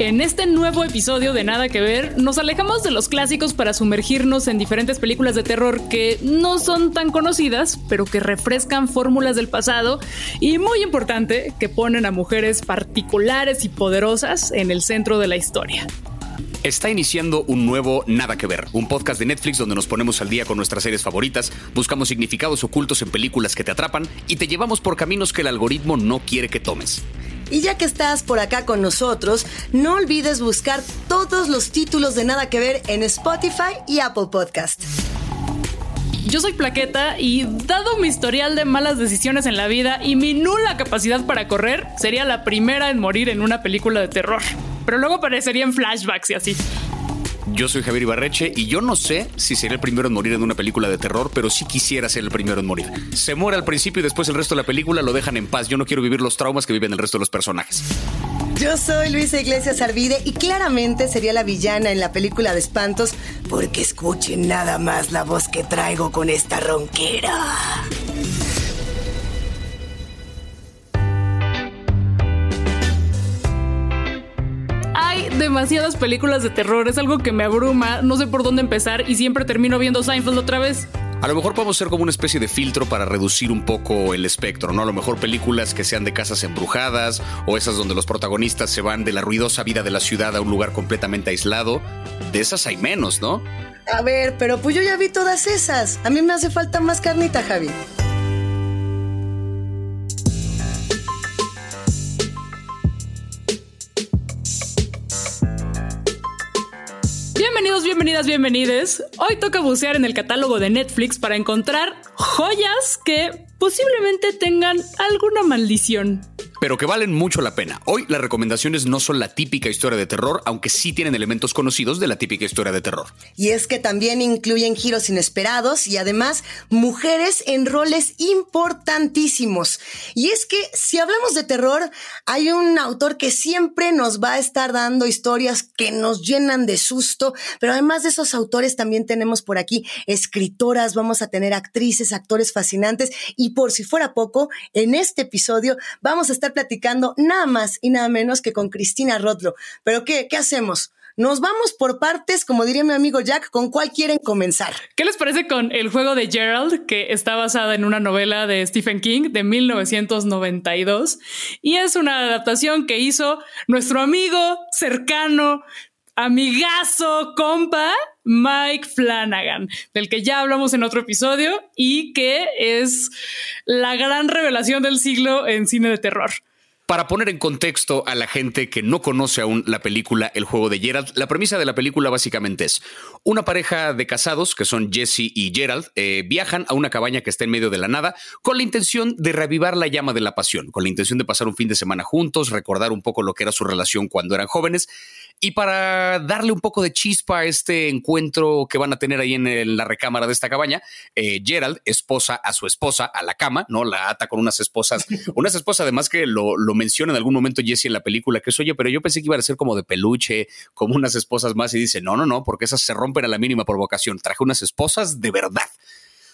En este nuevo episodio de Nada que Ver, nos alejamos de los clásicos para sumergirnos en diferentes películas de terror que no son tan conocidas, pero que refrescan fórmulas del pasado y, muy importante, que ponen a mujeres particulares y poderosas en el centro de la historia. Está iniciando un nuevo Nada que Ver, un podcast de Netflix donde nos ponemos al día con nuestras series favoritas, buscamos significados ocultos en películas que te atrapan y te llevamos por caminos que el algoritmo no quiere que tomes. Y ya que estás por acá con nosotros, no olvides buscar todos los títulos de Nada que Ver en Spotify y Apple Podcast. Yo soy Plaqueta y dado mi historial de malas decisiones en la vida y mi nula capacidad para correr, sería la primera en morir en una película de terror. Pero luego aparecería en flashbacks y así. Yo soy Javier Ibarreche y yo no sé si seré el primero en morir en una película de terror, pero sí quisiera ser el primero en morir. Se muere al principio y después el resto de la película lo dejan en paz. Yo no quiero vivir los traumas que viven el resto de los personajes. Yo soy Luisa Iglesias Arvide y claramente sería la villana en la película de espantos porque escuchen nada más la voz que traigo con esta ronquera. Hay demasiadas películas de terror, es algo que me abruma, no sé por dónde empezar y siempre termino viendo Seinfeld otra vez. A lo mejor podemos ser como una especie de filtro para reducir un poco el espectro, ¿no? A lo mejor películas que sean de casas embrujadas o esas donde los protagonistas se van de la ruidosa vida de la ciudad a un lugar completamente aislado. De esas hay menos, ¿no? A ver, pero pues yo ya vi todas esas. A mí me hace falta más carnita, Javi. Bienvenidos, bienvenidas, bienvenides. Hoy toca bucear en el catálogo de Netflix para encontrar joyas que posiblemente tengan alguna maldición pero que valen mucho la pena. Hoy las recomendaciones no son la típica historia de terror, aunque sí tienen elementos conocidos de la típica historia de terror. Y es que también incluyen giros inesperados y además mujeres en roles importantísimos. Y es que si hablamos de terror, hay un autor que siempre nos va a estar dando historias que nos llenan de susto, pero además de esos autores también tenemos por aquí escritoras, vamos a tener actrices, actores fascinantes y por si fuera poco, en este episodio vamos a estar platicando nada más y nada menos que con Cristina Rodlo. Pero ¿qué, qué hacemos? Nos vamos por partes, como diría mi amigo Jack, ¿con cuál quieren comenzar? ¿Qué les parece con El juego de Gerald, que está basada en una novela de Stephen King de 1992? Y es una adaptación que hizo nuestro amigo cercano, amigazo, compa, Mike Flanagan, del que ya hablamos en otro episodio y que es la gran revelación del siglo en cine de terror. Para poner en contexto a la gente que no conoce aún la película El juego de Gerald, la premisa de la película básicamente es una pareja de casados, que son Jesse y Gerald, eh, viajan a una cabaña que está en medio de la nada con la intención de reavivar la llama de la pasión, con la intención de pasar un fin de semana juntos, recordar un poco lo que era su relación cuando eran jóvenes y para darle un poco de chispa a este encuentro que van a tener ahí en, la recámara de esta cabaña, eh, Gerald esposa a su esposa a la cama, ¿no? La ata con unas esposas, unas esposas además que lo, lo menciona en algún momento Jesse en la película, que es, oye, pero yo pensé que iba a ser como de peluche, como unas esposas más, y dice, no, no, no, porque esas se rompen a la mínima provocación. Traje unas esposas de verdad.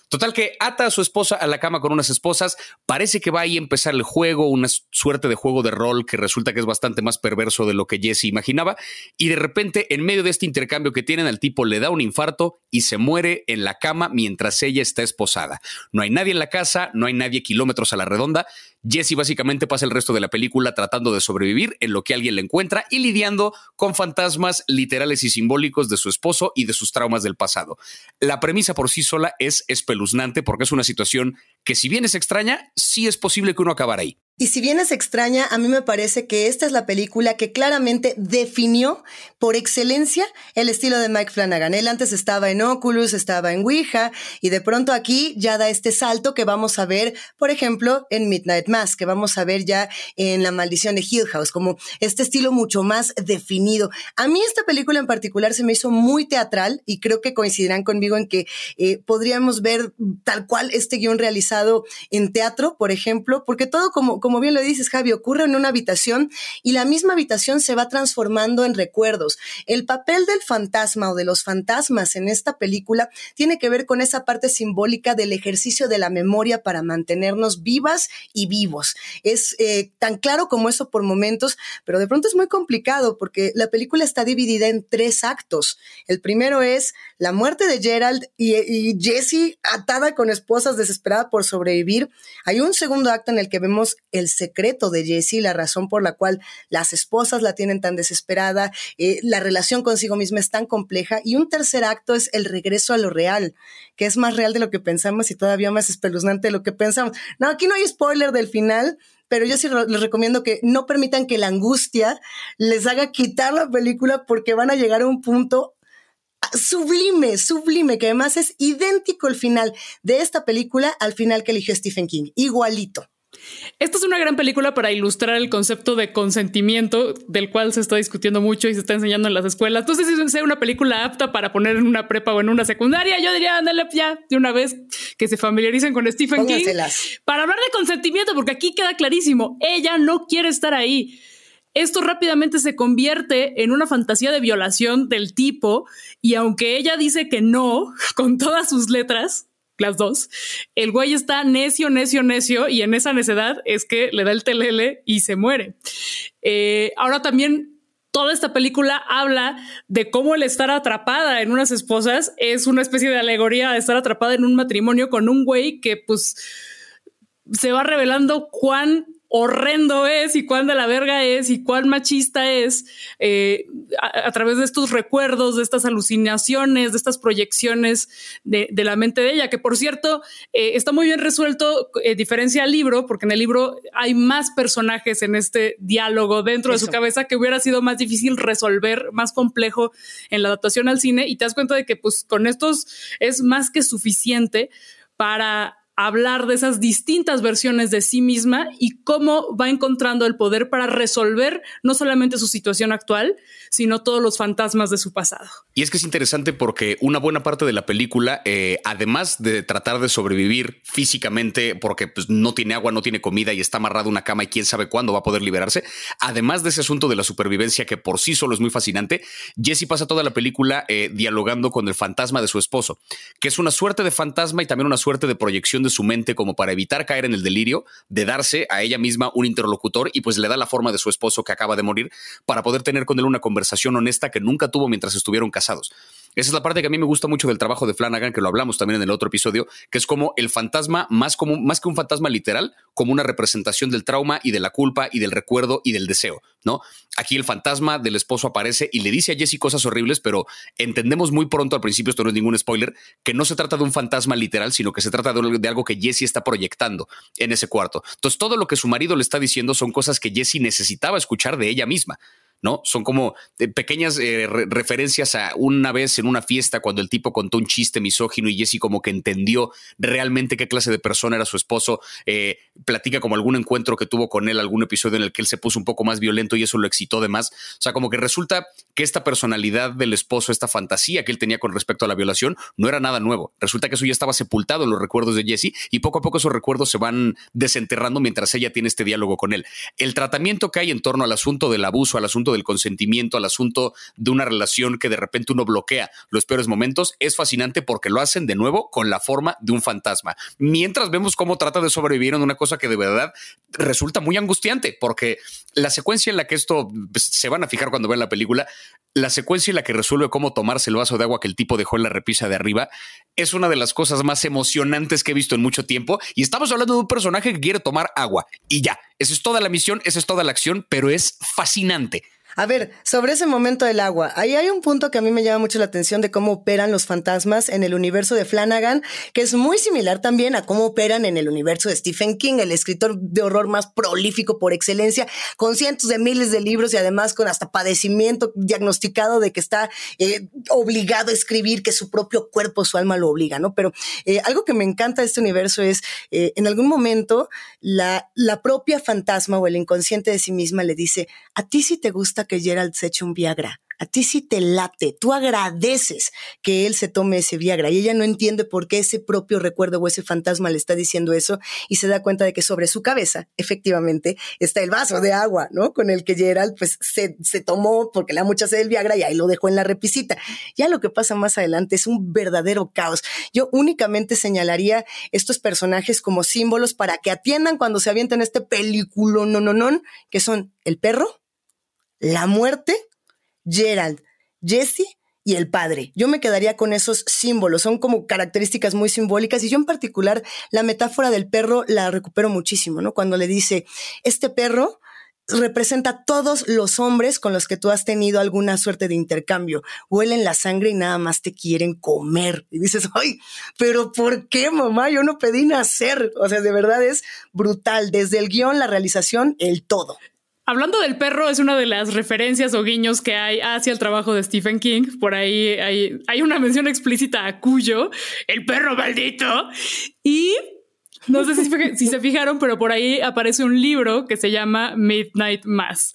Total que ata a su esposa a la cama con unas esposas, parece que va ahí a empezar el juego, una suerte de juego de rol que resulta que es bastante más perverso de lo que Jesse imaginaba, y de repente en medio de este intercambio que tienen al tipo le da un infarto y se muere en la cama mientras ella está esposada. No hay nadie en la casa, no hay nadie kilómetros a la redonda, Jesse básicamente pasa el resto de la película tratando de sobrevivir en lo que alguien le encuentra y lidiando con fantasmas literales y simbólicos de su esposo y de sus traumas del pasado. La premisa por sí sola es espeluznante porque es una situación que si bien es extraña, sí es posible que uno acabara ahí. Y si bien es extraña, a mí me parece que esta es la película que claramente definió por excelencia el estilo de Mike Flanagan. Él antes estaba en Oculus, estaba en Ouija, y de pronto aquí ya da este salto que vamos a ver, por ejemplo, en Midnight Mass, que vamos a ver ya en La Maldición de Hill House, como este estilo mucho más definido. A mí esta película en particular se me hizo muy teatral y creo que coincidirán conmigo en que eh, podríamos ver tal cual este guion realizado en teatro, por ejemplo, porque todo como como bien lo dices, Javi, ocurre en una habitación y la misma habitación se va transformando en recuerdos. El papel del fantasma o de los fantasmas en esta película tiene que ver con esa parte simbólica del ejercicio de la memoria para mantenernos vivas y vivos. Es eh, tan claro como eso por momentos, pero de pronto es muy complicado porque la película está dividida en tres actos. El primero es la muerte de Gerald y, y Jessie atada con esposas desesperada por sobrevivir. Hay un segundo acto en el que vemos el secreto de Jessie, la razón por la cual las esposas la tienen tan desesperada, eh, la relación consigo misma es tan compleja. Y un tercer acto es el regreso a lo real, que es más real de lo que pensamos y todavía más espeluznante de lo que pensamos. No, aquí no hay spoiler del final, pero yo sí les recomiendo que no permitan que la angustia les haga quitar la película porque van a llegar a un punto sublime, sublime, que además es idéntico el final de esta película al final que eligió Stephen King, igualito. Esta es una gran película para ilustrar el concepto de consentimiento del cual se está discutiendo mucho y se está enseñando en las escuelas. Entonces, si sea una película apta para poner en una prepa o en una secundaria, yo diría, ándale ya de una vez que se familiaricen con Stephen King para hablar de consentimiento, porque aquí queda clarísimo, ella no quiere estar ahí. Esto rápidamente se convierte en una fantasía de violación del tipo y aunque ella dice que no, con todas sus letras, las dos, el güey está necio, necio, necio y en esa necedad es que le da el telele y se muere. Eh, ahora también toda esta película habla de cómo el estar atrapada en unas esposas es una especie de alegoría de estar atrapada en un matrimonio con un güey que pues se va revelando cuán horrendo es y cuán de la verga es y cuán machista es eh, a, través de estos recuerdos, de estas alucinaciones, de estas proyecciones de, la mente de ella, que por cierto eh, está muy bien resuelto, eh, diferencia al libro, porque en el libro hay más personajes en este diálogo dentro de su cabeza que hubiera sido más difícil resolver, más complejo en la adaptación al cine y te das cuenta de que pues con estos es más que suficiente para hablar de esas distintas versiones de sí misma y cómo va encontrando el poder para resolver no solamente su situación actual, sino todos los fantasmas de su pasado. Y es que es interesante porque una buena parte de la película, eh, además de tratar de sobrevivir físicamente, porque pues, no tiene agua, no tiene comida y está amarrado a una cama y quién sabe cuándo va a poder liberarse, además de ese asunto de la supervivencia que por sí solo es muy fascinante, Jesse pasa toda la película eh, dialogando con el fantasma de su esposo, que es una suerte de fantasma y también una suerte de proyección de su mente como para evitar caer en el delirio, de darse a ella misma un interlocutor y pues le da la forma de su esposo que acaba de morir para poder tener con él una conversación honesta que nunca tuvo mientras estuvieron casados. Esa es la parte que a mí me gusta mucho del trabajo de Flanagan, que lo hablamos también en el otro episodio, que es como el fantasma más como más que un fantasma literal, como una representación del trauma y de la culpa y del recuerdo y del deseo, ¿no? Aquí el fantasma del esposo aparece y le dice a Jesse cosas horribles, pero entendemos muy pronto al principio, esto no es ningún spoiler, que no se trata de un fantasma literal, sino que se trata de, algo que Jesse está proyectando en ese cuarto. Entonces, todo lo que su marido le está diciendo son cosas que Jesse necesitaba escuchar de ella misma. ¿No? Son como eh, pequeñas eh, referencias a una vez en una fiesta cuando el tipo contó un chiste misógino y Jesse como que entendió realmente qué clase de persona era su esposo, eh, platica como algún encuentro que tuvo con él, algún episodio en el que él se puso un poco más violento y eso lo excitó de más. O sea, como que resulta que esta personalidad del esposo, esta fantasía que él tenía con respecto a la violación, no era nada nuevo. Resulta que eso ya estaba sepultado en los recuerdos de Jesse y poco a poco esos recuerdos se van desenterrando mientras ella tiene este diálogo con él. El tratamiento que hay en torno al asunto del abuso, al asunto del consentimiento, al asunto de una relación que de repente uno bloquea los peores momentos, es fascinante porque lo hacen de nuevo con la forma de un fantasma. Mientras vemos cómo trata de sobrevivir en una cosa que de verdad resulta muy angustiante, porque la secuencia en la que esto pues, se van a fijar cuando ven la película, la secuencia en la que resuelve cómo tomarse el vaso de agua que el tipo dejó en la repisa de arriba es una de las cosas más emocionantes que he visto en mucho tiempo. Y estamos hablando de un personaje que quiere tomar agua y ya. Esa es toda la misión, esa es toda la acción, pero es fascinante. A ver, sobre ese momento del agua, ahí hay un punto que a mí me llama mucho la atención de cómo operan los fantasmas en el universo de Flanagan, que es muy similar también a cómo operan en el universo de Stephen King, el escritor de horror más prolífico por excelencia, con cientos de miles de libros y además con hasta padecimiento diagnosticado de que está eh, obligado a escribir, que su propio cuerpo, su alma lo obliga, ¿no? Pero eh, algo que me encanta de este universo es, eh, en algún momento, la, la propia fantasma o el inconsciente de sí misma le dice, a ti si te gusta que Gerald se eche un Viagra. a ti sí te late, tú agradeces que él se tome ese Viagra y ella no entiende por qué ese propio recuerdo o ese fantasma le está diciendo eso y se da cuenta de que sobre su cabeza, efectivamente, está el vaso de agua, ¿no? Con el que Gerald pues se, se tomó porque le da mucha sed el Viagra y ahí lo dejó en la repisita. Ya lo que pasa más adelante es un verdadero caos. Yo únicamente señalaría estos personajes como símbolos para que atiendan cuando se avientan este película que son el perro, la muerte, Gerald, Jesse y el padre. Yo me quedaría con esos símbolos, son como características muy simbólicas y yo en particular la metáfora del perro la recupero muchísimo, ¿no? Cuando le dice, este perro representa todos los hombres con los que tú has tenido alguna suerte de intercambio. Huelen la sangre y nada más te quieren comer. Y dices, ay, pero ¿por qué, mamá? Yo no pedí nacer. O sea, de verdad es brutal. Desde el guion, la realización, el todo. Hablando del perro, es una de las referencias o guiños que hay hacia el trabajo de Stephen King. Por ahí hay, hay una mención explícita a Cuyo, el perro maldito. Y no sé si, se fijaron, pero por ahí aparece un libro que se llama Midnight Mass.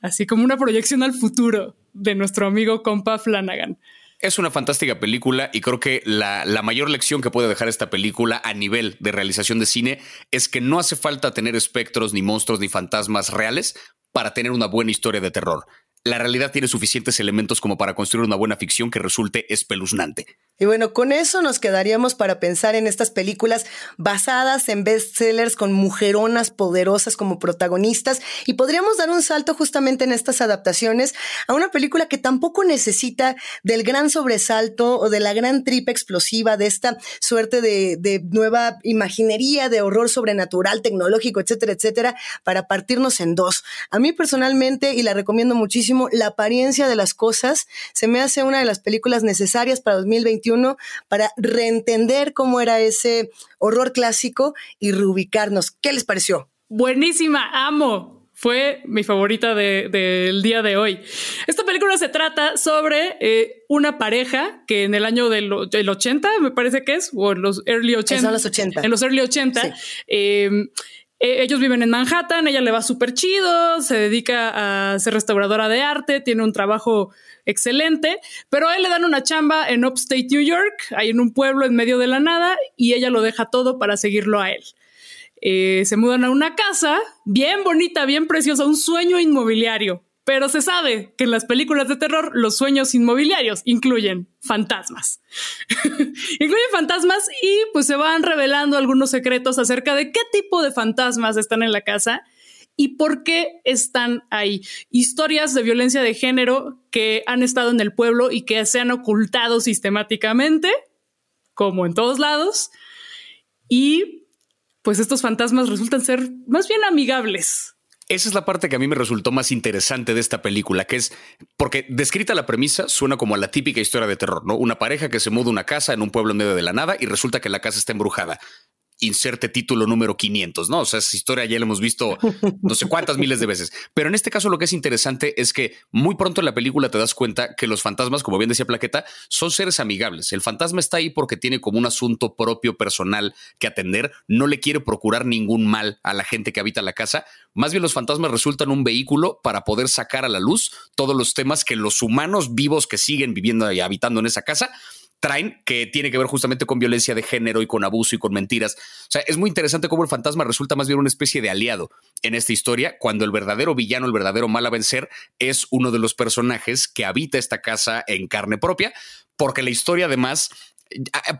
Así como una proyección al futuro de nuestro amigo compa Flanagan. Es una fantástica película y creo que la, la, mayor lección que puede dejar esta película a nivel de realización de cine es que no hace falta tener espectros, ni monstruos, ni fantasmas reales para tener una buena historia de terror. La realidad tiene suficientes elementos como para construir una buena ficción que resulte espeluznante. Y bueno, con eso nos quedaríamos para pensar en estas películas basadas en bestsellers con mujeronas poderosas como protagonistas y podríamos dar un salto justamente en estas adaptaciones a una película que tampoco necesita del gran sobresalto o de la gran tripa explosiva de esta suerte de, de nueva imaginería de horror sobrenatural, tecnológico, etcétera, etcétera, para partirnos en dos. A mí personalmente, y la recomiendo muchísimo, La apariencia de las cosas se me hace una de las películas necesarias para 2021 para reentender cómo era ese horror clásico y reubicarnos. ¿Qué les pareció? Buenísima, amo fue mi favorita del día de hoy. Esta película se trata sobre eh, una pareja que en el año del, 80, me parece que es, o en los early 80. Son los 80. En los early 80. Em, e, ellos viven en Manhattan, ella le va súper chido, se dedica a ser restauradora de arte, tiene un trabajo excelente, pero a él le dan una chamba en Upstate New York, ahí en un pueblo en medio de la nada, y ella lo deja todo para seguirlo a él. Eh, se mudan a una casa bien bonita, bien preciosa, un sueño inmobiliario. Pero se sabe que en las películas de terror los sueños inmobiliarios incluyen fantasmas. incluyen fantasmas y pues se van revelando algunos secretos acerca de qué tipo de fantasmas están en la casa y por qué están ahí. Historias de violencia de género que han estado en el pueblo y que se han ocultado sistemáticamente, como en todos lados. Y pues estos fantasmas resultan ser más bien amigables. Esa es la parte que a mí me resultó más interesante de esta película, que es porque descrita la premisa suena como a la típica historia de terror, ¿no? Una pareja que se muda a una casa en un pueblo en medio de la nada y resulta que la casa está embrujada inserte título número 500, ¿no? O sea, esa historia ya la hemos visto no sé cuántas miles de veces. Pero en este caso lo que es interesante es que muy pronto en la película te das cuenta que los fantasmas, como bien decía Plaqueta, son seres amigables. El fantasma está ahí porque tiene como un asunto propio personal que atender, no le quiere procurar ningún mal a la gente que habita la casa. Más bien los fantasmas resultan un vehículo para poder sacar a la luz todos los temas que los humanos vivos que siguen viviendo y habitando en esa casa traen, que tiene que ver justamente con violencia de género y con abuso y con mentiras. O sea, es muy interesante cómo el fantasma resulta más bien una especie de aliado en esta historia, cuando el verdadero villano, el verdadero mal a vencer, es uno de los personajes que habita esta casa en carne propia, porque la historia además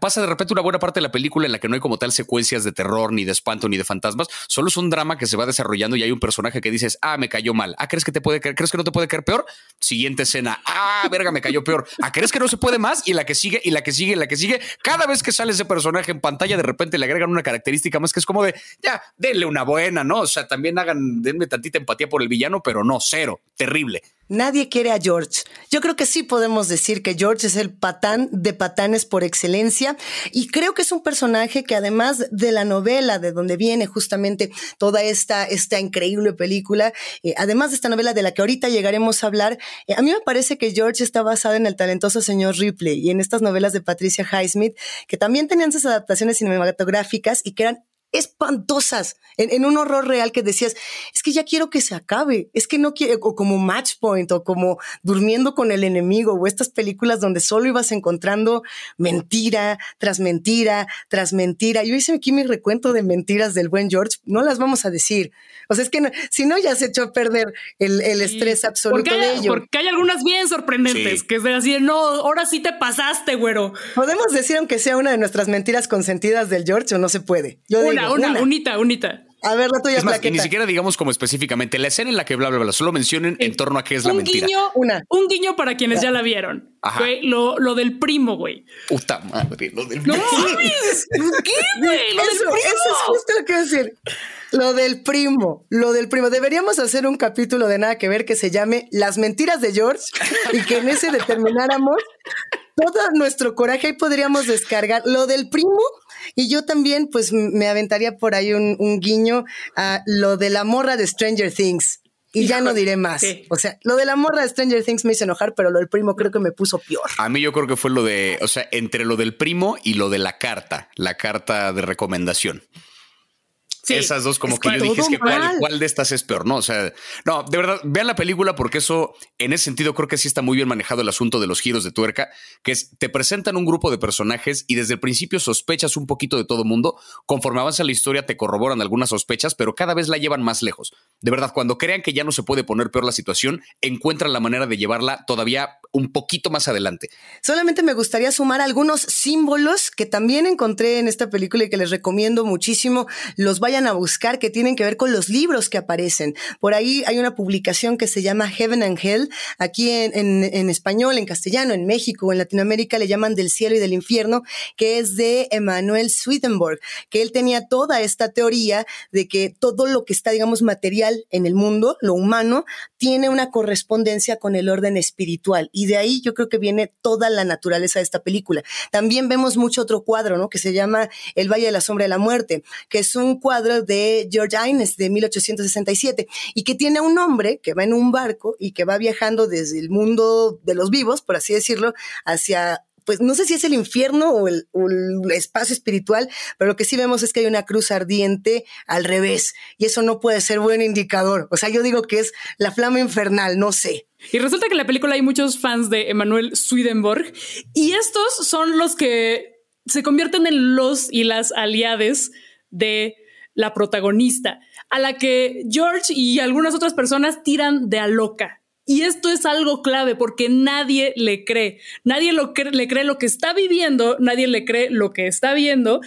pasa de repente una buena parte de la película en la que no hay como tal secuencias de terror, ni de espanto, ni de fantasmas. Solo es un drama que se va desarrollando y hay un personaje que dices, ah, me cayó mal. Ah, ¿crees que te puede? ¿Crees que no te puede caer peor? Siguiente escena. Ah, verga, me cayó peor. Ah, ¿crees que no se puede más? Y la que sigue, y la que sigue, y la que sigue. Cada vez que sale ese personaje en pantalla, de repente le agregan una característica más que es como de, ya, denle una buena, ¿no? O sea, también hagan, denme tantita empatía por el villano, pero no, cero. Terrible. Nadie quiere a George. Yo creo que sí podemos decir que George es el patán de patanes por excelencia y creo que es un personaje que además de la novela de donde viene justamente toda esta, esta increíble película, eh, además de esta novela de la que ahorita llegaremos a hablar, eh, a mí me parece que George está basado en el talentoso señor Ripley y en estas novelas de Patricia Highsmith que también tenían sus adaptaciones cinematográficas y que eran espantosas en, un horror real que decías, es que ya quiero que se acabe, es que no quiero, o como Match Point, o como Durmiendo con el enemigo, o estas películas donde solo ibas encontrando mentira tras mentira tras mentira. Yo hice aquí mi recuento de mentiras del buen George, no las vamos a decir. O sea, es que si no, ya se echó a perder el, estrés absoluto de ello. Porque hay algunas bien sorprendentes, que es así, no, ahora sí te pasaste, güero. Podemos decir, aunque sea una de nuestras mentiras consentidas del George, o no se puede. Yo una, una, una, unita, unita. A ver, la tuya es más, ni siquiera digamos como específicamente la escena en la que bla, bla, bla, solo mencionen en torno a qué es la mentira. Guiño, una. Un guiño para quienes ya la vieron. Ajá. lo, lo, del primo, güey. Puta madre, lo del primo. No ¿Qué, güey? Lo eso, del primo. Eso es justo lo que decir. Lo del primo, lo del primo. Deberíamos hacer un capítulo de nada que ver que se llame Las mentiras de George y que en ese determináramos todo nuestro coraje y podríamos descargar lo del primo y yo también, pues, me aventaría por ahí un, guiño a lo de la morra de Stranger Things. Y ya no diré más. O sea, lo de la morra de Stranger Things me hizo enojar, pero lo del primo creo que me puso peor. A mí yo creo que fue lo de, o sea, entre lo del primo y lo de la carta, la carta de recomendación. Esas dos, como que yo dije, es que cuál, de estas es peor, ¿no? O sea, no, de verdad, vean la película porque eso, en ese sentido, creo que sí está muy bien manejado el asunto de los giros de tuerca, que es, te presentan un grupo de personajes y desde el principio sospechas un poquito de todo mundo, conforme avanza la historia te corroboran algunas sospechas, pero cada vez la llevan más lejos. De verdad, cuando crean que ya no se puede poner peor la situación, encuentran la manera de llevarla todavía un poquito más adelante. Solamente me gustaría sumar algunos símbolos que también encontré en esta película y que les recomiendo muchísimo los vayan a buscar que tienen que ver con los libros que aparecen. Por ahí hay una publicación que se llama Heaven and Hell, aquí en, en español, en castellano, en México, en Latinoamérica le llaman Del cielo y del infierno, que es de Emanuel Swedenborg, que él tenía toda esta teoría de que todo lo que está, digamos, material en el mundo, lo humano, tiene una correspondencia con el orden espiritual y de ahí yo creo que viene toda la naturaleza de esta película. También vemos mucho otro cuadro, ¿no? Que se llama El Valle de la Sombra de la Muerte, que es un cuadro de George Ines de 1867 y que tiene un hombre que va en un barco y que va viajando desde el mundo de los vivos, por así decirlo, hacia pues no sé si es el infierno o el, espacio espiritual, pero lo que sí vemos es que hay una cruz ardiente al revés y eso no puede ser buen indicador. O sea, yo digo que es la flama infernal, no sé. Y resulta que en la película hay muchos fans de Emanuel Swedenborg y estos son los que se convierten en los y las aliades de la protagonista, a la que George y algunas otras personas tiran de a loca. Y esto es algo clave porque nadie le cree, nadie lo le cree lo que está viviendo, nadie le cree lo que está viendo.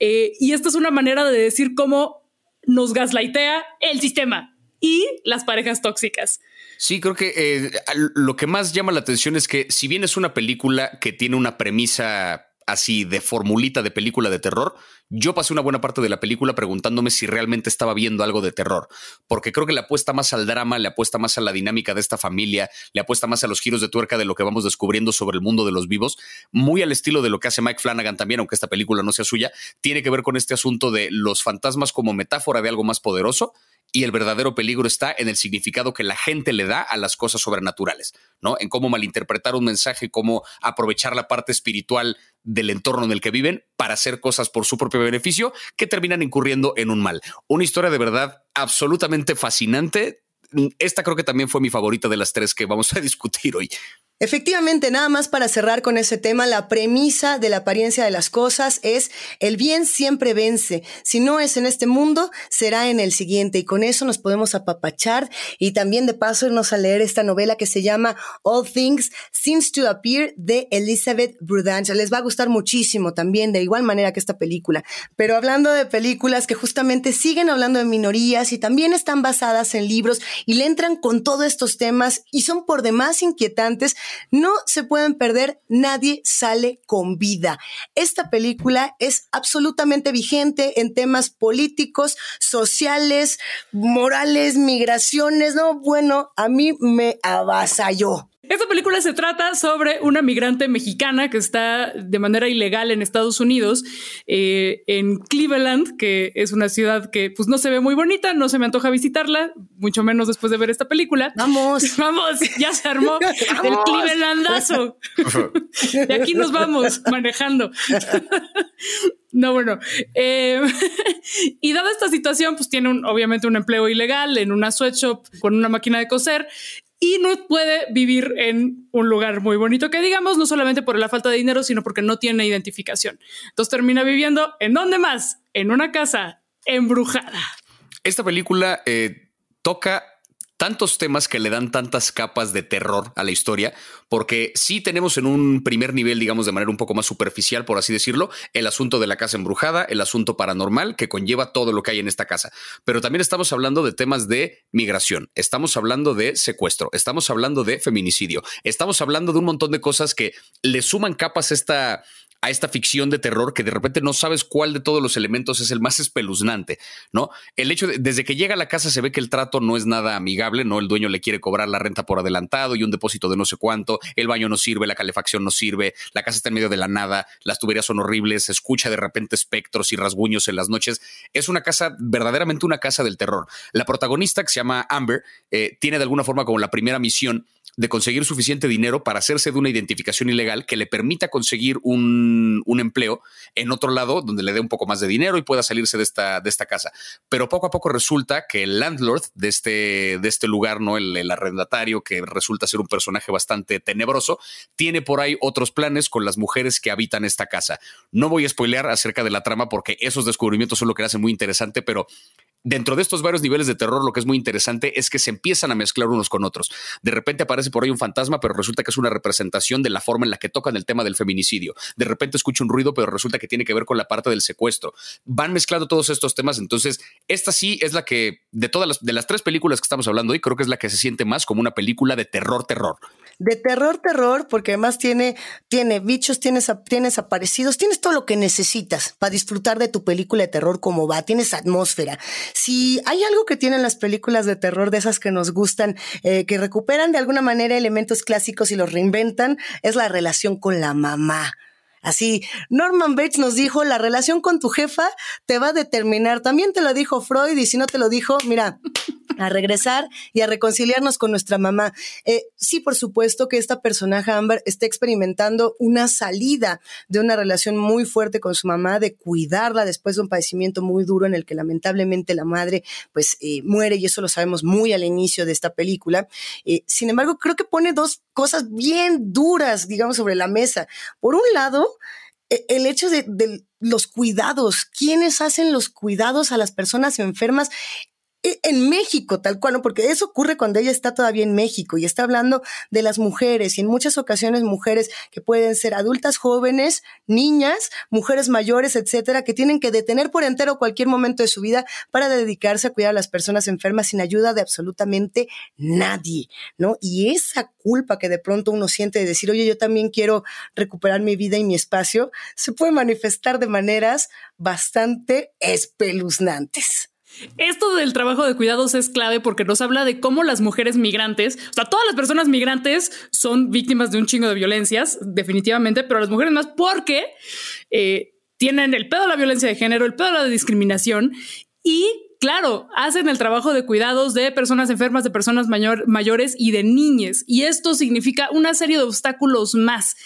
Eh, y esta es una manera de decir cómo nos gaslightea el sistema y las parejas tóxicas. Sí, creo que eh, lo que más llama la atención es que si bien es una película que tiene una premisa así de formulita de película de terror, yo pasé una buena parte de la película preguntándome si realmente estaba viendo algo de terror, porque creo que le apuesta más al drama, le apuesta más a la dinámica de esta familia, le apuesta más a los giros de tuerca de lo que vamos descubriendo sobre el mundo de los vivos, muy al estilo de lo que hace Mike Flanagan también, aunque esta película no sea suya, tiene que ver con este asunto de los fantasmas como metáfora de algo más poderoso y el verdadero peligro está en el significado que la gente le da a las cosas sobrenaturales, ¿no? En cómo malinterpretar un mensaje, cómo aprovechar la parte espiritual del entorno en el que viven para hacer cosas por su propio beneficio que terminan incurriendo en un mal. Una historia de verdad absolutamente fascinante. Esta creo que también fue mi favorita de las tres que vamos a discutir hoy. Efectivamente, nada más para cerrar con ese tema, la premisa de la apariencia de las cosas es el bien siempre vence. Si no es en este mundo, será en el siguiente. Y con eso nos podemos apapachar y también de paso irnos a leer esta novela que se llama All Things Seems to Appear de Elizabeth Brudange. Les va a gustar muchísimo también, de igual manera que esta película. Pero hablando de películas que justamente siguen hablando de minorías y también están basadas en libros y le entran con todos estos temas y son por demás inquietantes, no se pueden perder, nadie sale con vida. Esta película es absolutamente vigente en temas políticos, sociales, morales, migraciones, no, bueno, a mí me avasalló. Esta película se trata sobre una migrante mexicana que está de manera ilegal en Estados Unidos, eh, en Cleveland, que es una ciudad que pues no se ve muy bonita, no se me antoja visitarla, mucho menos después de ver esta película. Vamos, vamos, ya se armó el Clevelandazo. de aquí nos vamos manejando. No, bueno. Eh, y dada esta situación, pues tiene un, obviamente un empleo ilegal en una sweatshop con una máquina de coser y no puede vivir en un lugar muy bonito que digamos, no solamente por la falta de dinero, sino porque no tiene identificación. Entonces termina viviendo en dónde más? En una casa embrujada. Esta película eh, toca tantos temas que le dan tantas capas de terror a la historia, porque sí tenemos en un primer nivel, digamos de manera un poco más superficial, por así decirlo, el asunto de la casa embrujada, el asunto paranormal que conlleva todo lo que hay en esta casa. Pero también estamos hablando de temas de migración, estamos hablando de secuestro, estamos hablando de feminicidio, estamos hablando de un montón de cosas que le suman capas a esta a esta ficción de terror que de repente no sabes cuál de todos los elementos es el más espeluznante, ¿no? El hecho de, desde que llega a la casa se ve que el trato no es nada amigable, ¿no? El dueño le quiere cobrar la renta por adelantado y un depósito de no sé cuánto, el baño no sirve, la calefacción no sirve, la casa está en medio de la nada, las tuberías son horribles, se escucha de repente espectros y rasguños en las noches. Es una casa, verdaderamente una casa del terror. La protagonista, que se llama Amber, eh, tiene de alguna forma como la primera misión de conseguir suficiente dinero para hacerse de una identificación ilegal que le permita conseguir un, empleo en otro lado donde le dé un poco más de dinero y pueda salirse de esta, de esta casa. Pero poco a poco resulta que el landlord de este, de este lugar, ¿no? El, arrendatario, que resulta ser un personaje bastante tenebroso, tiene por ahí otros planes con las mujeres que habitan esta casa. No voy a spoilear acerca de la trama porque esos descubrimientos son lo que hace muy interesante, pero dentro de estos varios niveles de terror, lo que es muy interesante es que se empiezan a mezclar unos con otros. De repente aparece por ahí un fantasma, pero resulta que es una representación de la forma en la que tocan el tema del feminicidio. De repente escucho un ruido, pero resulta que tiene que ver con la parte del secuestro. Van mezclando todos estos temas. Entonces, esta sí es la que, de todas las, de las tres películas que estamos hablando hoy, creo que es la que se siente más como una película de terror, terror de terror, terror, porque además tiene, tiene bichos, tienes, tienes aparecidos, tienes todo lo que necesitas para disfrutar de tu película de terror como va, tienes atmósfera. Si hay algo que tienen las películas de terror, de esas que nos gustan, eh, que recuperan de alguna manera elementos clásicos y los reinventan, es la relación con la mamá. Así, Norman Bates nos dijo, la relación con tu jefa te va a determinar. También te lo dijo Freud y si no te lo dijo, mira, a regresar y a reconciliarnos con nuestra mamá. Eh, sí, por supuesto que esta personaje, Amber, está experimentando una salida de una relación muy fuerte con su mamá, de cuidarla después de un padecimiento muy duro en el que lamentablemente la madre pues eh, muere y eso lo sabemos muy al inicio de esta película. Eh, sin embargo, creo que pone dos cosas bien duras, digamos, sobre la mesa. Por un lado, e, el hecho de, los cuidados, quiénes hacen los cuidados a las personas enfermas en México, tal cual, ¿no? porque eso ocurre cuando ella está todavía en México y está hablando de las mujeres y en muchas ocasiones mujeres que pueden ser adultas jóvenes, niñas, mujeres mayores, etcétera, que tienen que detener por entero cualquier momento de su vida para dedicarse a cuidar a las personas enfermas sin ayuda de absolutamente nadie, ¿no? Y esa culpa que de pronto uno siente de decir, oye, yo también quiero recuperar mi vida y mi espacio, se puede manifestar de maneras bastante espeluznantes. Esto del trabajo de cuidados es clave porque nos habla de cómo las mujeres migrantes, o sea, todas las personas migrantes son víctimas de un chingo de violencias, definitivamente, pero las mujeres más porque eh, tienen el pedo de la violencia de género, el pedo de la discriminación y claro, hacen el trabajo de cuidados de personas enfermas, de personas mayores y de niñas. Y esto significa una serie de obstáculos más.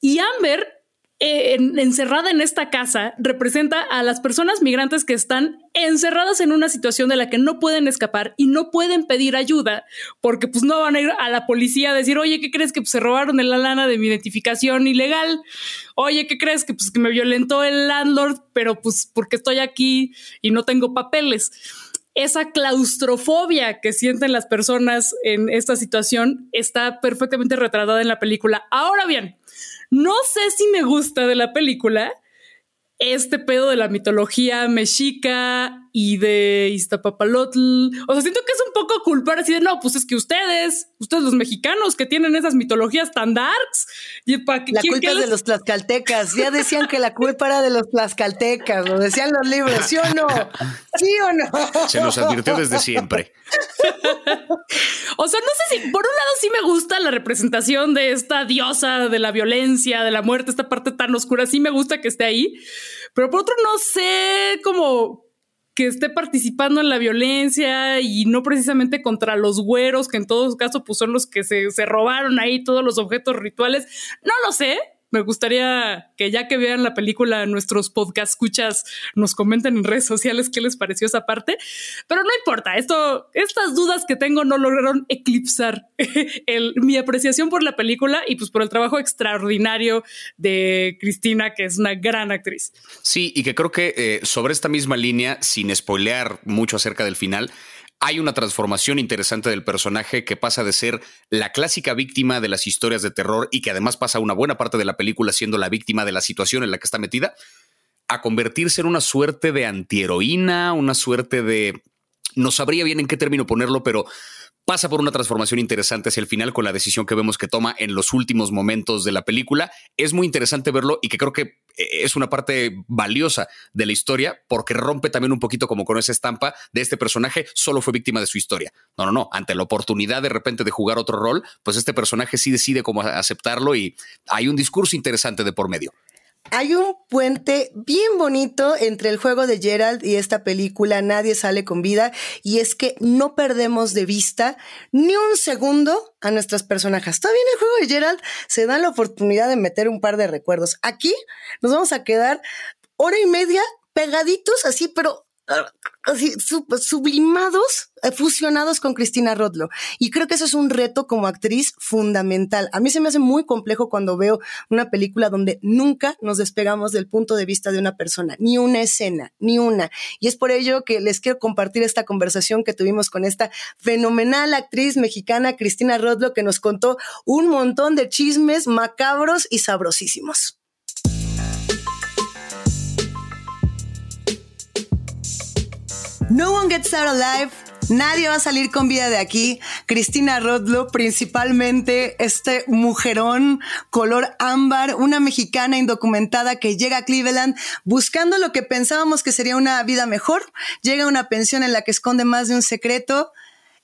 Y Amber encerrada en esta casa representa a las personas migrantes que están encerradas en una situación de la que no pueden escapar y no pueden pedir ayuda porque pues no van a ir a la policía a decir, oye, ¿qué crees que pues, se robaron la lana de mi identificación ilegal? Oye, ¿qué crees que pues que me violentó el landlord, pero pues porque estoy aquí y no tengo papeles? esa claustrofobia que sienten las personas en esta situación está perfectamente retratada en la película. Ahora bien, no sé si me gusta de la película este pedo de la mitología mexica y de Iztapapalotl. O sea, siento que es un poco culpar así de no, pues es que ustedes, ustedes los mexicanos que tienen esas mitologías tan darks. Y para que, la culpa es de los tlaxcaltecas. Ya decían que la culpa era de los tlaxcaltecas, lo decían los libros, ¿sí o no? ¿Sí o no? Se nos advirtió desde siempre. o sea, no sé si por un lado sí me gusta la representación de esta diosa de la violencia, de la muerte, esta parte tan oscura, sí me gusta que esté ahí, pero por otro no sé cómo que esté participando en la violencia y no precisamente contra los güeros, que en todos casos pues son los que se, se robaron ahí todos los objetos rituales. No lo sé, me gustaría que ya que vean la película, nuestros podcast escuchas nos comenten en redes sociales qué les pareció esa parte. Pero no importa, esto, estas dudas que tengo no lograron eclipsar mi apreciación por la película y pues por el trabajo extraordinario de Cristina, que es una gran actriz. Sí, y que creo que eh, sobre esta misma línea, sin spoilear mucho acerca del final, hay una transformación interesante del personaje que pasa de ser la clásica víctima de las historias de terror y que además pasa una buena parte de la película siendo la víctima de la situación en la que está metida, a convertirse en una suerte de antiheroína, una suerte de... No sabría bien en qué término ponerlo, pero pasa por una transformación interesante hacia el final con la decisión que vemos que toma en los últimos momentos de la película. Es muy interesante verlo y que creo que eh, es una parte valiosa de la historia porque rompe también un poquito como con esa estampa de este personaje solo fue víctima de su historia. No, no, no, ante la oportunidad de repente de jugar otro rol, pues este personaje sí decide cómo aceptarlo y hay un discurso interesante de por medio. Hay un puente bien bonito entre el juego de Gerald y esta película Nadie sale con vida y es que no perdemos de vista ni un segundo a nuestras personajes. Todavía en el juego de Gerald se dan la oportunidad de meter un par de recuerdos. Aquí nos vamos a quedar hora y media pegaditos así, pero sublimados, eh, fusionados con Cristina Rodlo. Y creo que eso es un reto como actriz fundamental. A mí se me hace muy complejo cuando veo una película donde nunca nos despegamos del punto de vista de una persona, ni una escena, ni una. Y es por ello que les quiero compartir esta conversación que tuvimos con esta fenomenal actriz mexicana, Cristina Rodlo, que nos contó un montón de chismes macabros y sabrosísimos. No one gets out alive. Nadie va a salir con vida de aquí. Cristina Rodlo, principalmente este mujerón color ámbar, una mexicana indocumentada que llega a Cleveland buscando lo que pensábamos que sería una vida mejor. Llega a una pensión en la que esconde más de un secreto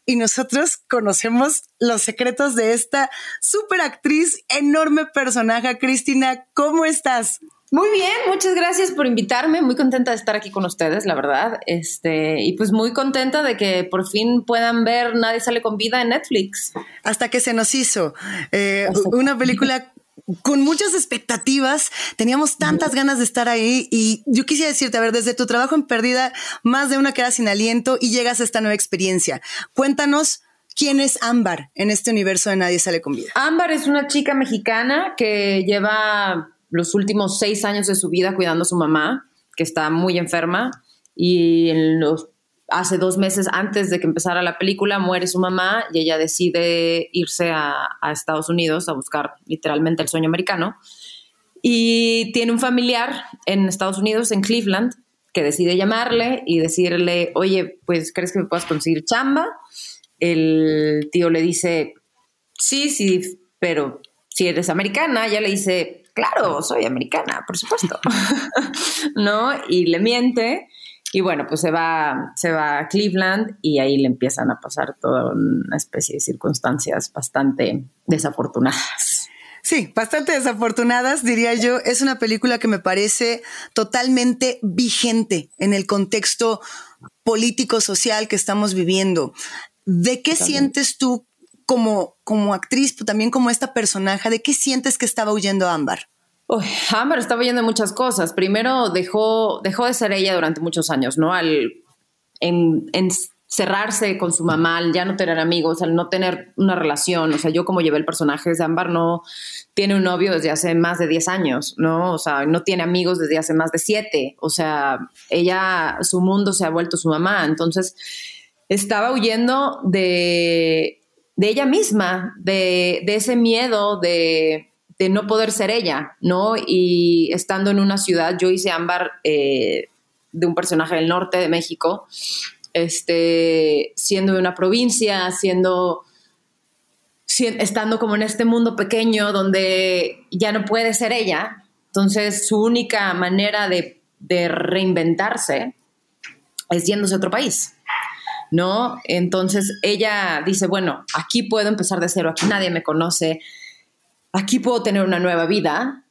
y nosotros conocemos los secretos de esta super actriz, enorme personaje. Cristina, ¿cómo estás? Muy bien, muchas gracias por invitarme. Muy contenta de estar aquí con ustedes, la verdad. Este, y pues muy contenta de que por fin puedan ver Nadie sale con vida en Netflix. Hasta que se nos hizo eh, una película con muchas expectativas, teníamos tantas ganas de estar ahí y yo quisiera decirte, a ver, desde tu trabajo en Perdida, más de una queda sin aliento y llegas a esta nueva experiencia. Cuéntanos quién es Ámbar en este universo de Nadie sale con vida. Ámbar es una chica mexicana que lleva los últimos seis años de su vida cuidando a su mamá, que está muy enferma, y hace dos meses antes de que empezara la película muere su mamá y ella decide irse a, Estados Unidos a buscar literalmente el sueño americano. Y tiene un familiar en Estados Unidos, en Cleveland, que decide llamarle y decirle, oye, pues, ¿crees que me puedas conseguir chamba? El tío le dice, sí, sí, pero si eres americana, ya le dice, claro, soy americana, por supuesto, ¿no? Y le miente. Y bueno, pues se va, se va a Cleveland y ahí le empiezan a pasar toda una especie de circunstancias bastante desafortunadas. Sí, bastante desafortunadas, diría yo. Es una película que me parece totalmente vigente en el contexto político-social que estamos viviendo. ¿De qué sientes tú como, como actriz, también como esta personaje, ¿de qué sientes que estaba huyendo Ámbar? Ámbar estaba huyendo de muchas cosas. Primero dejó, dejó de ser ella durante muchos años, ¿no? Al encerrarse con su mamá, al ya no tener amigos, al no tener una relación. O sea, yo como llevé el personaje de Ámbar no tiene un novio desde hace más de 10 años, ¿no? O sea, no tiene amigos desde hace más de 7. O sea, ella, su mundo se ha vuelto su mamá. Entonces, estaba huyendo de de ella misma, de, ese miedo de, no poder ser ella, ¿no? Y estando en una ciudad, yo hice ámbar eh, de un personaje del norte de México, este, siendo de una provincia, siendo, estando como en este mundo pequeño donde ya no puede ser ella. Entonces, su única manera de, de reinventarse es yéndose a otro país. ¿No? Entonces ella dice, bueno, aquí puedo empezar de cero, aquí nadie me conoce, aquí puedo tener una nueva vida,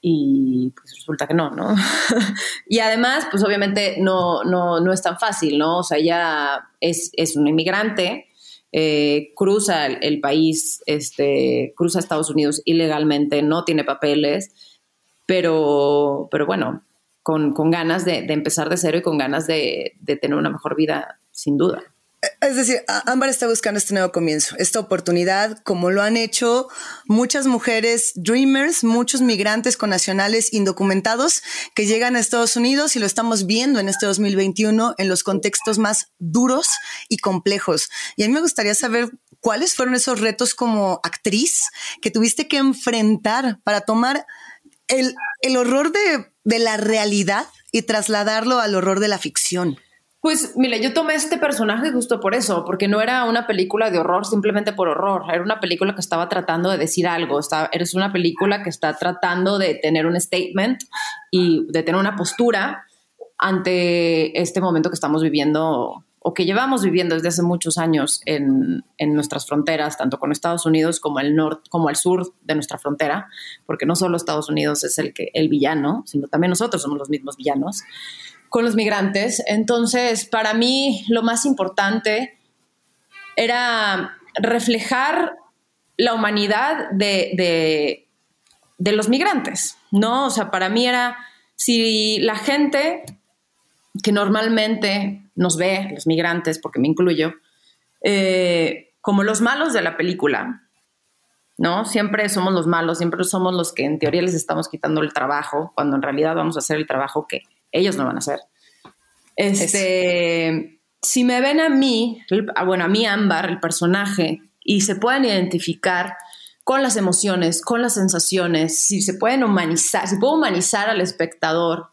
y pues resulta que no, ¿no? y además, pues obviamente no, no, no es tan fácil, ¿no? O sea, ella es, es una inmigrante, eh, cruza el, país, este, cruza Estados Unidos ilegalmente, no tiene papeles, pero, pero bueno, con, con ganas de, de, empezar de cero y con ganas de, de tener una mejor vida, sin duda. Es decir, Ámbar está buscando este nuevo comienzo, esta oportunidad, como lo han hecho muchas mujeres dreamers, muchos migrantes con nacionales indocumentados que llegan a Estados Unidos y lo estamos viendo en este 2021 en los contextos más duros y complejos. Y a mí me gustaría saber cuáles fueron esos retos como actriz que tuviste que enfrentar para tomar el, el horror de, de la realidad y trasladarlo al horror de la ficción. Pues mira, yo tomé este personaje justo por eso, porque no era una película de horror simplemente por horror, era una película que estaba tratando de decir algo, eres una película que está tratando de tener un statement y de tener una postura ante este momento que estamos viviendo o que llevamos viviendo desde hace muchos años en, en nuestras fronteras, tanto con Estados Unidos como el norte, como el sur de nuestra frontera, porque no solo Estados Unidos es el que el villano, sino también nosotros somos los mismos villanos con los migrantes. Entonces, para mí lo más importante era reflejar la humanidad de, de, los migrantes, ¿no? O sea, para mí era, si la gente que normalmente nos ve, los migrantes, porque me incluyo, eh, como los malos de la película, ¿no? Siempre somos los malos, siempre somos los que en teoría les estamos quitando el trabajo, cuando en realidad vamos a hacer el trabajo que ellos no van a hacer. Este, si me ven a mí, ah, bueno, a mí Ámbar, el personaje, y se pueden identificar con las emociones, con las sensaciones, si se pueden humanizar, si puedo humanizar al espectador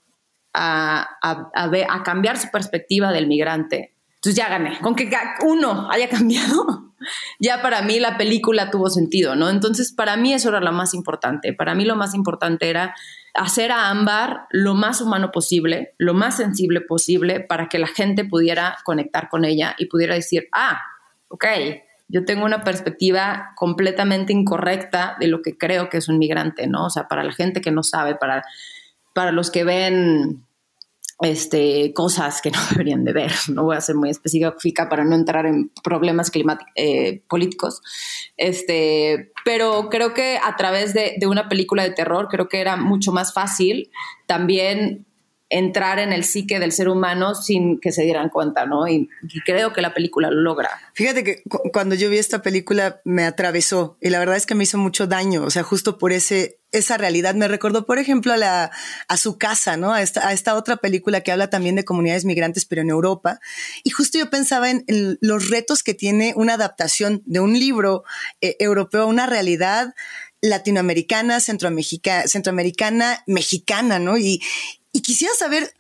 a, a cambiar su perspectiva del migrante, entonces ya gané. Con que uno haya cambiado, ya para mí la película tuvo sentido, ¿no? Entonces para mí eso era lo más importante. Para mí lo más importante era hacer a Ámbar lo más humano posible, lo más sensible posible, para que la gente pudiera conectar con ella y pudiera decir, ah, ok, yo tengo una perspectiva completamente incorrecta de lo que creo que es un migrante, ¿no? O sea, para la gente que no sabe, para, para los que ven este, cosas que no deberían de ver. No voy a ser muy específica para no entrar en problemas eh, políticos. Este, pero creo que a través de, de, una película de terror, creo que era mucho más fácil también entrar en el psique del ser humano sin que se dieran cuenta, ¿no? Y, creo que la película lo logra. Fíjate que cuando yo vi esta película me atravesó y la verdad es que me hizo mucho daño, o sea, justo por ese esa realidad me recordó, por ejemplo, a, la, a su casa, ¿no? A esta, a esta otra película que habla también de comunidades migrantes, pero en Europa. Y justo yo pensaba en, los retos que tiene una adaptación de un libro eh, europeo a una realidad latinoamericana, centroamericana, mexicana, ¿no? Y, y quisiera saber,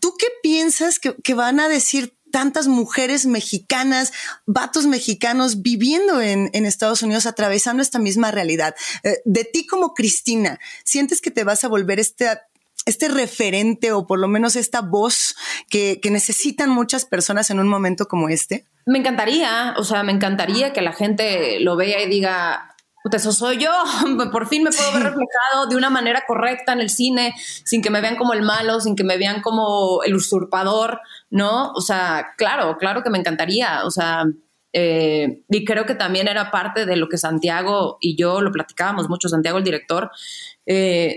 ¿tú qué piensas que, van a decir tantas mujeres mexicanas, vatos mexicanos viviendo en, Estados Unidos, atravesando esta misma realidad. Eh, de ti como Cristina, ¿sientes que te vas a volver este, este referente o por lo menos esta voz que, que necesitan muchas personas en un momento como este? Me encantaría, o sea, me encantaría que la gente lo vea y diga, eso soy yo, por fin me puedo ver reflejado de una manera correcta en el cine, sin que me vean como el malo, sin que me vean como el usurpador, ¿no? O sea, claro, claro que me encantaría, o sea, eh, y creo que también era parte de lo que Santiago y yo lo platicábamos mucho, Santiago el director, eh,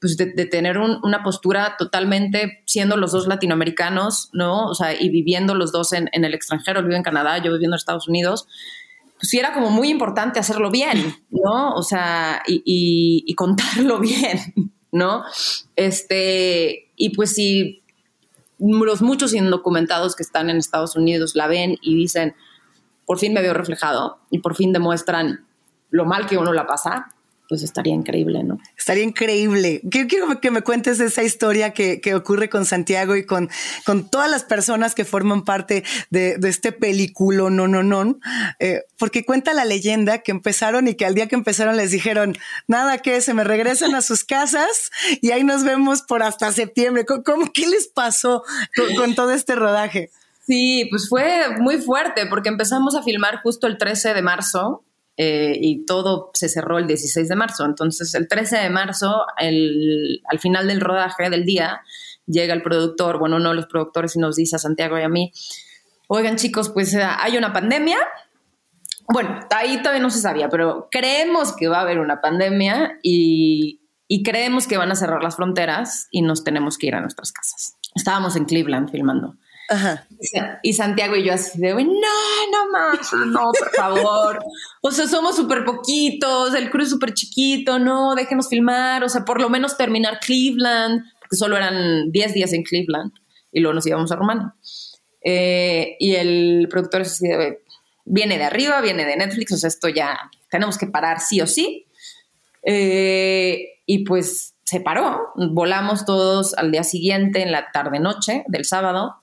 pues, de, de, tener una postura totalmente siendo los dos latinoamericanos, ¿no? O sea, y viviendo los dos en, en el extranjero, él vive en Canadá, yo viviendo en Estados Unidos pues sí era como muy importante hacerlo bien, ¿no? O sea, y, contarlo bien, ¿no? Este, y pues si los muchos indocumentados que están en Estados Unidos la ven y dicen, por fin me veo reflejado y por fin demuestran lo mal que uno la pasa, pues estaría increíble, ¿no? Estaría increíble. Quiero, que me cuentes esa historia que, ocurre con Santiago y con, con todas las personas que forman parte de, este película, no, no, no, eh, porque cuenta la leyenda que empezaron y que al día que empezaron les dijeron, nada que se me regresan a sus casas y ahí nos vemos por hasta septiembre. ¿Cómo, qué les pasó con todo este rodaje? Sí, pues fue muy fuerte porque empezamos a filmar justo el 13 de marzo eh, y todo se cerró el 16 de marzo. Entonces, el 13 de marzo, al final del rodaje del día, llega el productor, bueno, uno de los productores, y nos dice a Santiago y a mí, oigan chicos, pues eh, hay una pandemia. Bueno, ahí todavía no se sabía, pero creemos que va a haber una pandemia y, y creemos que van a cerrar las fronteras y nos tenemos que ir a nuestras casas. Estábamos en Cleveland filmando. Y Santiago y yo así de, no, no más, no, por favor. o sea, somos súper poquitos, el crew es súper chiquito, no, déjenos filmar, o sea, por lo menos terminar Cleveland, porque solo eran 10 días en Cleveland y luego nos íbamos a Rumania. Eh, y el productor es así de, viene de arriba, viene de Netflix, o sea, esto ya tenemos que parar sí o sí. Eh, y pues se paró, volamos todos al día siguiente, en la tarde-noche del sábado,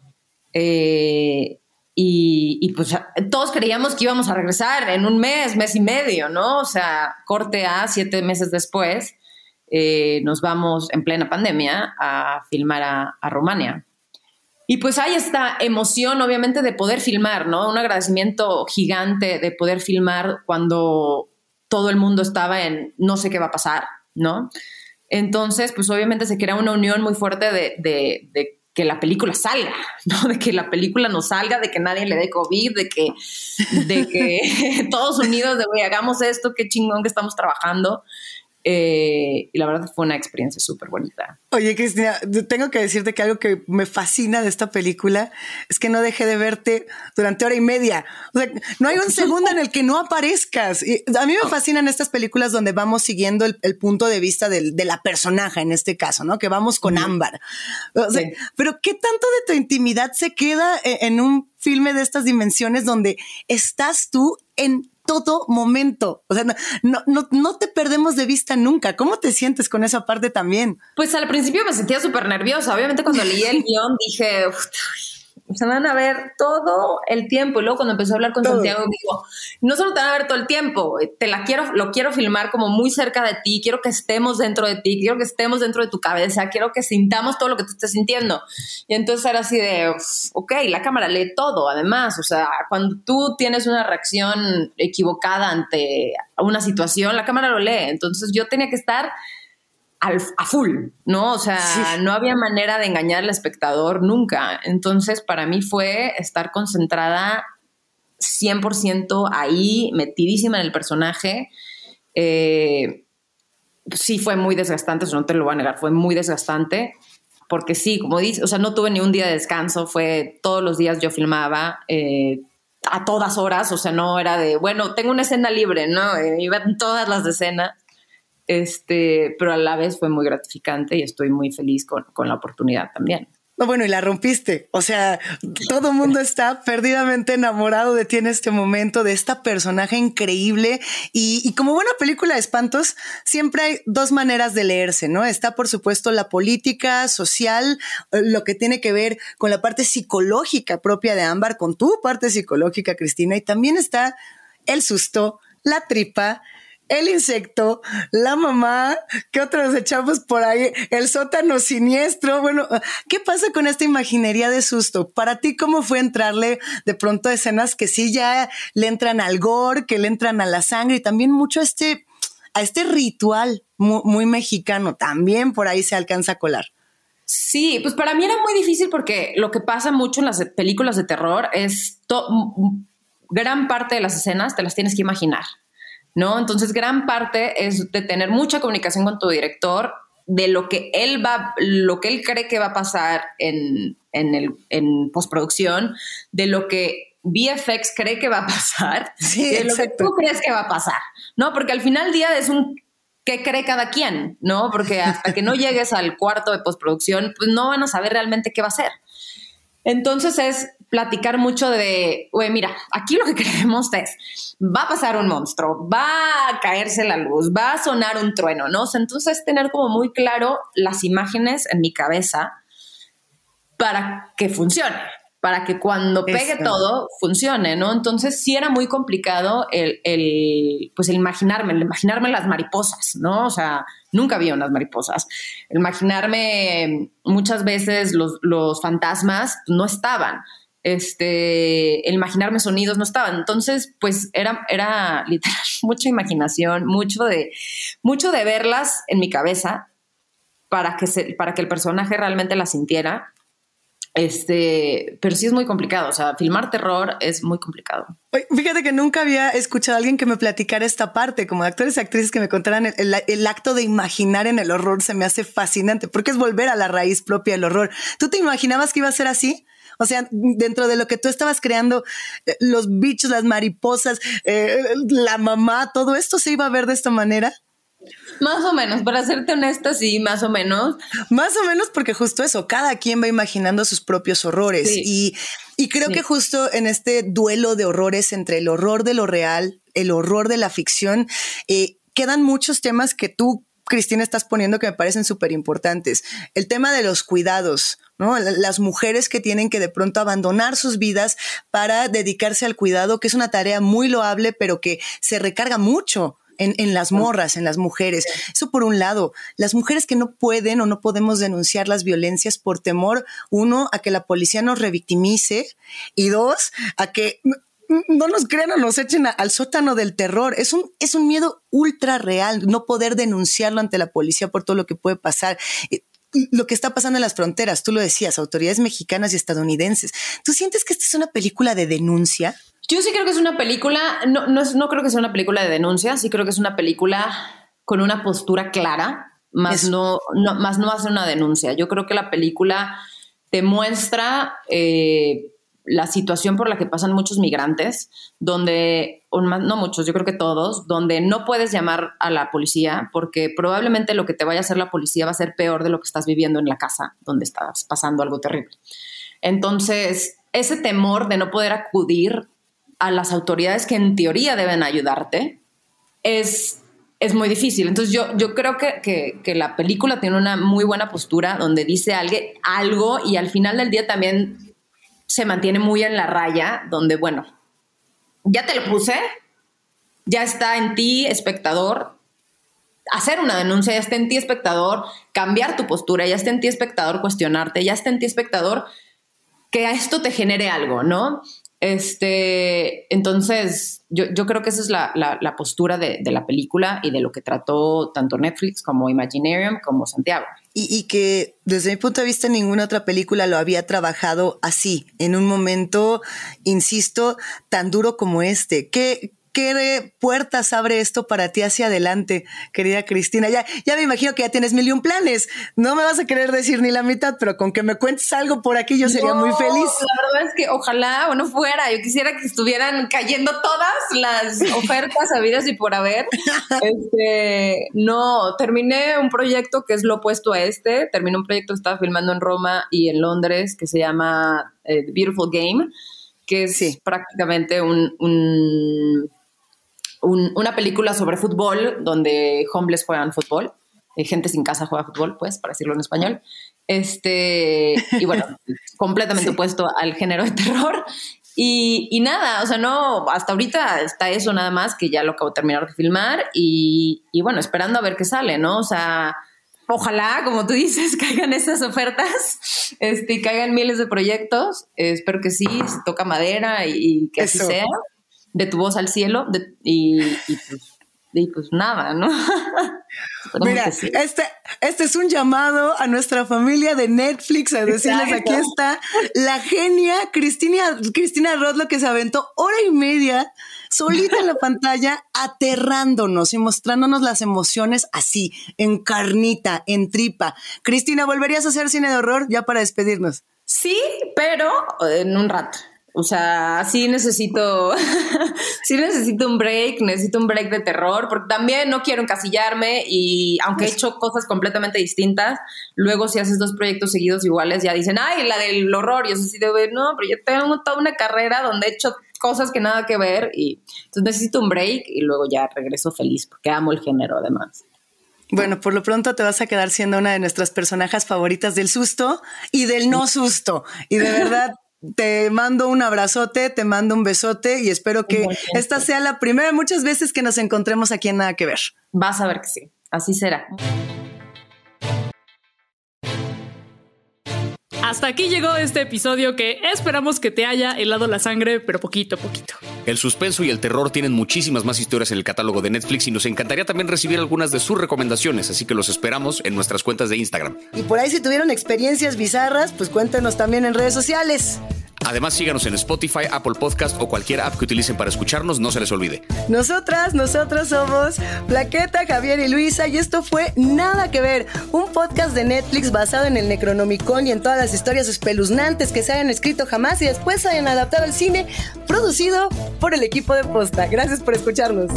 eh, y, pues todos creíamos que íbamos a regresar en un mes, mes y medio, ¿no? O sea, corte a siete meses después, eh, nos vamos en plena pandemia a filmar a, a Rumania. Y pues hay esta emoción, obviamente, de poder filmar, ¿no? Un agradecimiento gigante de poder filmar cuando todo el mundo estaba en no sé qué va a pasar, ¿no? Entonces, pues obviamente se crea una unión muy fuerte de, de, de que la película salga, ¿no? De que la película no salga, de que nadie le dé COVID, de que, de que todos unidos, de, güey, hagamos esto, qué chingón que estamos trabajando. Eh, y la verdad fue una experiencia súper bonita. Oye, Cristina, tengo que decirte que algo que me fascina de esta película es que no dejé de verte durante hora y media. O sea, no hay un segundo en el que no aparezcas. Y a mí me fascinan estas películas donde vamos siguiendo el, punto de vista de la personaje en este caso, ¿no? Que vamos con Ámbar. Pero ¿qué tanto de tu intimidad se queda e, en un filme de estas dimensiones donde estás tú en todo momento. O sea, no, no, no te perdemos de vista nunca. ¿Cómo te sientes con esa parte también? Pues al principio me sentía súper nerviosa. Obviamente cuando leí el guion dije, se van a ver todo el tiempo. Y luego cuando empezó a hablar con Santiago, digo, no solo te van a ver todo el tiempo, te la quiero, lo quiero filmar como muy cerca de ti, quiero que estemos dentro de ti, quiero que estemos dentro de tu cabeza, quiero que sintamos todo lo que tú estés sintiendo. Y entonces era así de, ok, la cámara lee todo, además, o sea, cuando tú tienes una reacción equivocada ante una situación, la cámara lo lee. Entonces yo tenía que estar a full, ¿no? O sea, no había manera de engañar al espectador nunca. Entonces, para mí fue estar concentrada 100% ahí, metidísima en el personaje. Eh, sí fue muy desgastante, eso no te lo voy a negar, fue muy desgastante, porque sí, como dices, o sea, no tuve ni un día de descanso, fue todos los días yo filmaba. Eh, a todas horas, o sea, no era de, bueno, tengo una escena libre, ¿no? Eh, iba en todas las escenas este, pero a la vez fue muy gratificante y estoy muy feliz con, con la oportunidad también. No, bueno, y la rompiste. O sea, todo el mundo está perdidamente enamorado de ti en este momento, de esta personaje increíble. Y, y, como buena película de espantos, siempre hay dos maneras de leerse, ¿no? Está, por supuesto, la política, social, eh, lo que tiene que ver con la parte psicológica propia de Ámbar, con tu parte psicológica, Cristina, y también está el susto, la tripa, el insecto, la mamá, ¿qué otros echamos por ahí? El sótano siniestro. Bueno, ¿qué pasa con esta imaginería de susto? Para ti, ¿cómo fue entrarle de pronto a escenas que sí ya le entran al gore, que le entran a la sangre y también mucho a este, a este ritual muy, mexicano? También por ahí se alcanza a colar. Sí, pues para mí era muy difícil porque lo que pasa mucho en las películas de terror es gran parte de las escenas te las tienes que imaginar. ¿No? Entonces, gran parte es de tener mucha comunicación con tu director de lo que él va, lo que él cree que va a pasar en, en, el, en postproducción, de lo que VFX cree que va a pasar, de lo que tú crees que va a pasar, ¿no? Porque al final del día es un qué cree cada quien, ¿no? Porque hasta que no llegues al cuarto de postproducción, pues no van a saber realmente qué va a ser. Entonces es platicar mucho de, güey, mira, aquí lo que queremos es, va a pasar un monstruo, va a caerse la luz, va a sonar un trueno, ¿no? entonces tener como muy claro las imágenes en mi cabeza para que funcione, para que cuando pegue todo funcione, ¿no? Entonces sí era muy complicado el, el, pues el imaginarme, el imaginarme las mariposas, ¿no? O sea, nunca vi unas mariposas. imaginarme muchas veces los, los fantasmas no estaban este, el imaginarme sonidos no estaban. Entonces, pues era, era literal mucha imaginación, mucho de, mucho de verlas en mi cabeza para que, se, para que el personaje realmente las sintiera. Este, pero sí es muy complicado. O sea, filmar terror es muy complicado. Fíjate que nunca había escuchado a alguien que me platicara esta parte, como actores y actrices que me contaran el, acto de imaginar en el horror se me hace fascinante porque es volver a la raíz propia del horror. ¿Tú te imaginabas que iba a ser así? O sea, dentro de lo que tú estabas creando, eh, los bichos, las mariposas, eh, la mamá, todo esto se iba a ver de esta manera. Más o menos, para serte honesta, sí, más o menos. Más o menos porque justo eso, cada quien va imaginando sus propios horrores y, creo que justo en este duelo de horrores entre el horror de lo real, el horror de la ficción, eh, quedan muchos temas que tú, Cristina, estás poniendo que me parecen súper importantes. El tema de los cuidados, ¿no? Las mujeres que tienen que de pronto abandonar sus vidas para dedicarse al cuidado, que es una tarea muy loable, pero que se recarga mucho en, las morras, en las mujeres. Eso por un lado, las mujeres que no pueden o no podemos denunciar las violencias por temor, uno, a que la policía nos revictimice y dos, a que no nos crean o nos echen al sótano del terror. Es un, es un miedo ultra real, no poder denunciarlo ante la policía por todo lo que puede pasar lo que está pasando en las fronteras. Tú lo decías, autoridades mexicanas y estadounidenses. ¿Tú sientes que esta es una película de denuncia? Yo sí creo que es una película, no, no, no creo que sea una película de denuncia, sí creo que es una película con una postura clara, más no, no, más no hace una denuncia. Yo creo que la película te muestra eh, la situación por la que pasan muchos migrantes, donde, no muchos, yo creo que todos, donde no puedes llamar a la policía porque probablemente lo que te vaya a hacer la policía va a ser peor de lo que estás viviendo en la casa donde estás pasando algo terrible. Entonces, ese temor de no poder acudir a las autoridades que en teoría deben ayudarte es, es muy difícil. Entonces yo, yo creo que, que, la película tiene una muy buena postura donde dice algo y al final del día también se mantiene muy en la raya, donde, bueno, ya te lo puse, ya está en ti, espectador, hacer una denuncia, ya está en ti, espectador, cambiar tu postura, ya está en ti, espectador, cuestionarte, ya está en ti, espectador, que a esto te genere algo, ¿no? Este, entonces, yo, creo que esa es la, postura de, la película y de lo que trató tanto Netflix como Imaginarium como Santiago. Y, y, que desde mi punto de vista ninguna otra película lo había trabajado así, en un momento, insisto, tan duro como este. ¿Qué, ¿Qué puertas abre esto para ti hacia adelante, querida Cristina? Ya, ya me imagino que ya tienes mil y un planes. No me vas a querer decir ni la mitad, pero con que me cuentes algo por aquí yo sería muy feliz. La verdad es que ojalá o no fuera. Yo quisiera que estuvieran cayendo todas las ofertas habidas y por haber. Este, no, terminé un proyecto que es lo opuesto a este. Terminé un proyecto que estaba filmando en Roma y en Londres que se llama eh, Beautiful Game, que es prácticamente un una película sobre fútbol donde homeless juegan fútbol, eh, gente sin casa juega fútbol, pues, para decirlo en español. Este, y bueno, completamente opuesto al género de terror. Y, nada, o sea, no, hasta ahorita está eso nada más, que ya lo acabo de terminar de filmar y, bueno, esperando a ver qué sale, ¿no? O sea, ojalá, como tú dices, caigan esas ofertas este, y caigan miles de proyectos. espero que sí, se toca madera y, que así sea de tu voz al cielo y, pues, y, pues, nada, ¿no? Mira, este, este es un llamado a nuestra familia de Netflix a decirles aquí está la genia Cristina, Cristina Rodlo que se aventó hora y media solita en la pantalla aterrándonos y mostrándonos las emociones así, en carnita, en tripa. Cristina, ¿volverías a hacer cine de horror ya para despedirnos? Sí, pero en un rato. O sea, sí necesito, sí necesito un break, necesito un break de terror, porque también no quiero encasillarme y aunque he hecho cosas completamente distintas, luego si haces dos proyectos seguidos iguales ya dicen, ay, la del horror, y eso sí debe, no, pero yo tengo toda una carrera donde he hecho cosas que nada que ver y entonces necesito un break y luego ya regreso feliz porque amo el género además. Bueno, por lo pronto te vas a quedar siendo una de nuestras personajes favoritas del susto y del no susto. Y de verdad, te mando un abrazote, te mando un besote y espero que esta sea la primera muchas veces que nos encontremos aquí en Nada que Ver. Vas a ver que sí, así será. Hasta aquí llegó este episodio que esperamos que te haya helado la sangre, pero poquito a poquito. El suspenso y el terror tienen muchísimas más historias en el catálogo de Netflix y nos encantaría también recibir algunas de sus recomendaciones, así que los esperamos en nuestras cuentas de Instagram. Y por ahí si tuvieron experiencias bizarras, pues cuéntenos también en redes sociales. Además, síganos en Spotify, Apple Podcast o cualquier app que utilicen para escucharnos, no se les olvide. Nosotras, nosotros somos Plaqueta, Javier y Luisa y esto fue Nada que ver, un podcast de Netflix basado en el Necronomicon y en todas las historias espeluznantes que se hayan escrito jamás y después se hayan adaptado al cine, producido por el equipo de Posta. Gracias por escucharnos.